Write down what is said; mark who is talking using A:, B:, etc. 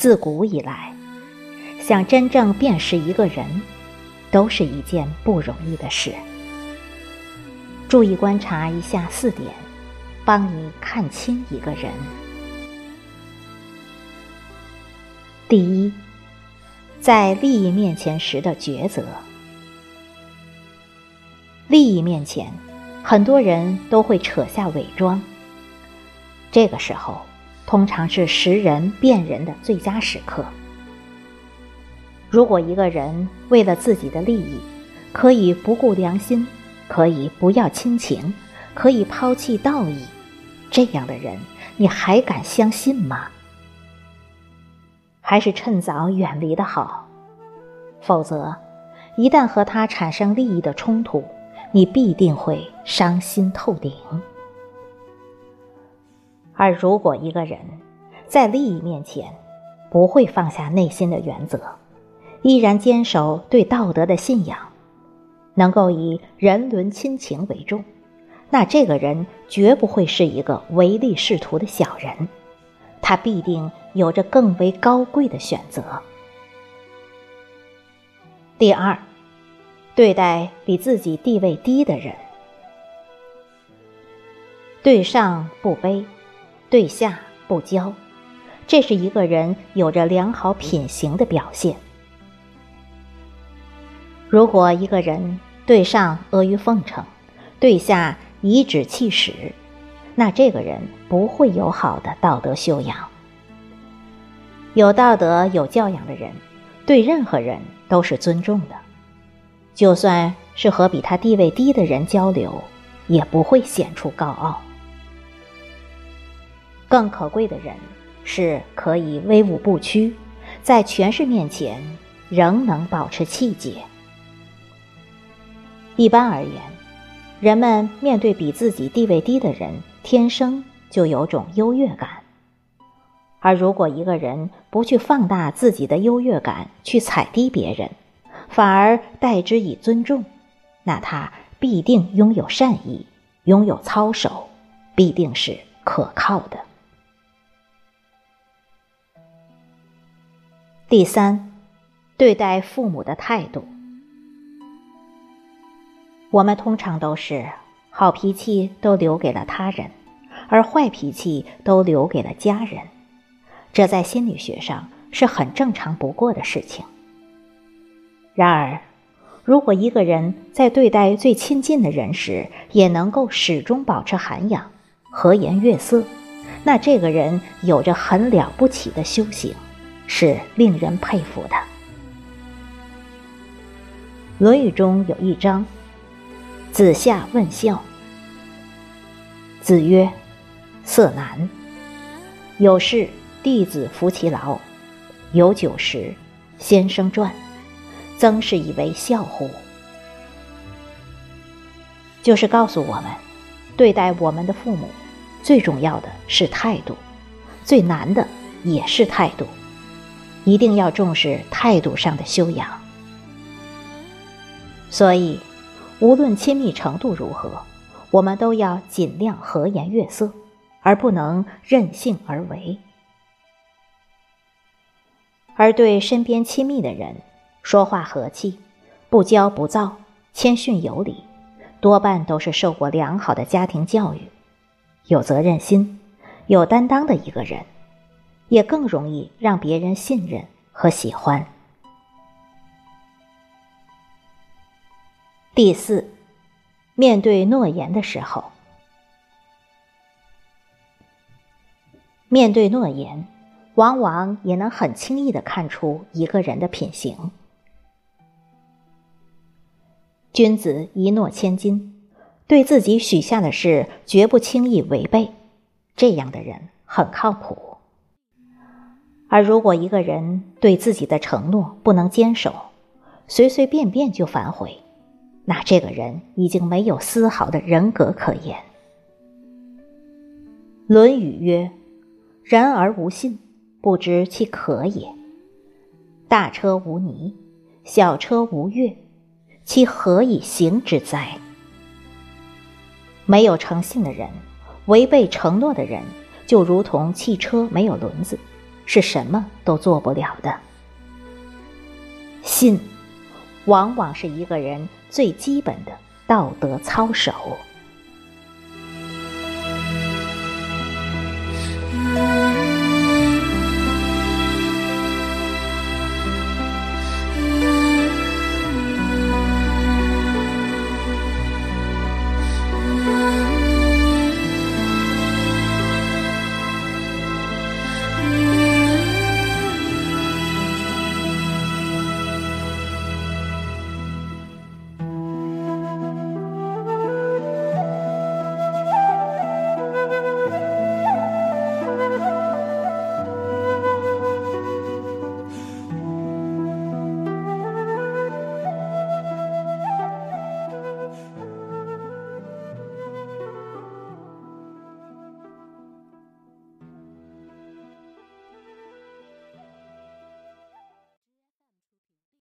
A: 自古以来，想真正辨识一个人，都是一件不容易的事。注意观察以下四点，帮你看清一个人。第一，在利益面前时的抉择。利益面前，很多人都会扯下伪装。这个时候，通常是识人辨人的最佳时刻。如果一个人为了自己的利益，可以不顾良心，可以不要亲情，可以抛弃道义，这样的人，你还敢相信吗？还是趁早远离的好，否则，一旦和他产生利益的冲突，你必定会伤心透顶。而如果一个人在利益面前不会放下内心的原则，依然坚守对道德的信仰，能够以人伦亲情为重，那这个人绝不会是一个唯利是图的小人。他必定有着更为高贵的选择。第二，对待比自己地位低的人，对上不卑，对下不骄，这是一个人有着良好品行的表现。如果一个人对上阿谀奉承，对下颐指气使，那这个人不会有好的道德修养。有道德、有教养的人，对任何人都是尊重的，就算是和比他地位低的人交流，也不会显出高傲。更可贵的人，是可以威武不屈，在权势面前仍能保持气节。一般而言，人们面对比自己地位低的人。天生就有种优越感，而如果一个人不去放大自己的优越感，去踩低别人，反而待之以尊重，那他必定拥有善意，拥有操守，必定是可靠的。第三，对待父母的态度，我们通常都是。好脾气都留给了他人，而坏脾气都留给了家人，这在心理学上是很正常不过的事情。然而，如果一个人在对待最亲近的人时也能够始终保持涵养、和颜悦色，那这个人有着很了不起的修行，是令人佩服的。《论语》中有一章。子夏问孝。子曰：“色难。有事弟子服其劳，有酒食，先生传。曾是以为孝乎？”就是告诉我们，对待我们的父母，最重要的是态度，最难的也是态度。一定要重视态度上的修养。所以。无论亲密程度如何，我们都要尽量和颜悦色，而不能任性而为。而对身边亲密的人，说话和气，不骄不躁，谦逊有礼，多半都是受过良好的家庭教育，有责任心、有担当的一个人，也更容易让别人信任和喜欢。第四，面对诺言的时候，面对诺言，往往也能很轻易的看出一个人的品行。君子一诺千金，对自己许下的事绝不轻易违背，这样的人很靠谱。而如果一个人对自己的承诺不能坚守，随随便便就反悔。那这个人已经没有丝毫的人格可言。《论语》曰：“人而无信，不知其可也。大车无泥，小车无月，其何以行之哉？”没有诚信的人，违背承诺的人，就如同汽车没有轮子，是什么都做不了的。信往往是一个人最基本的道德操守。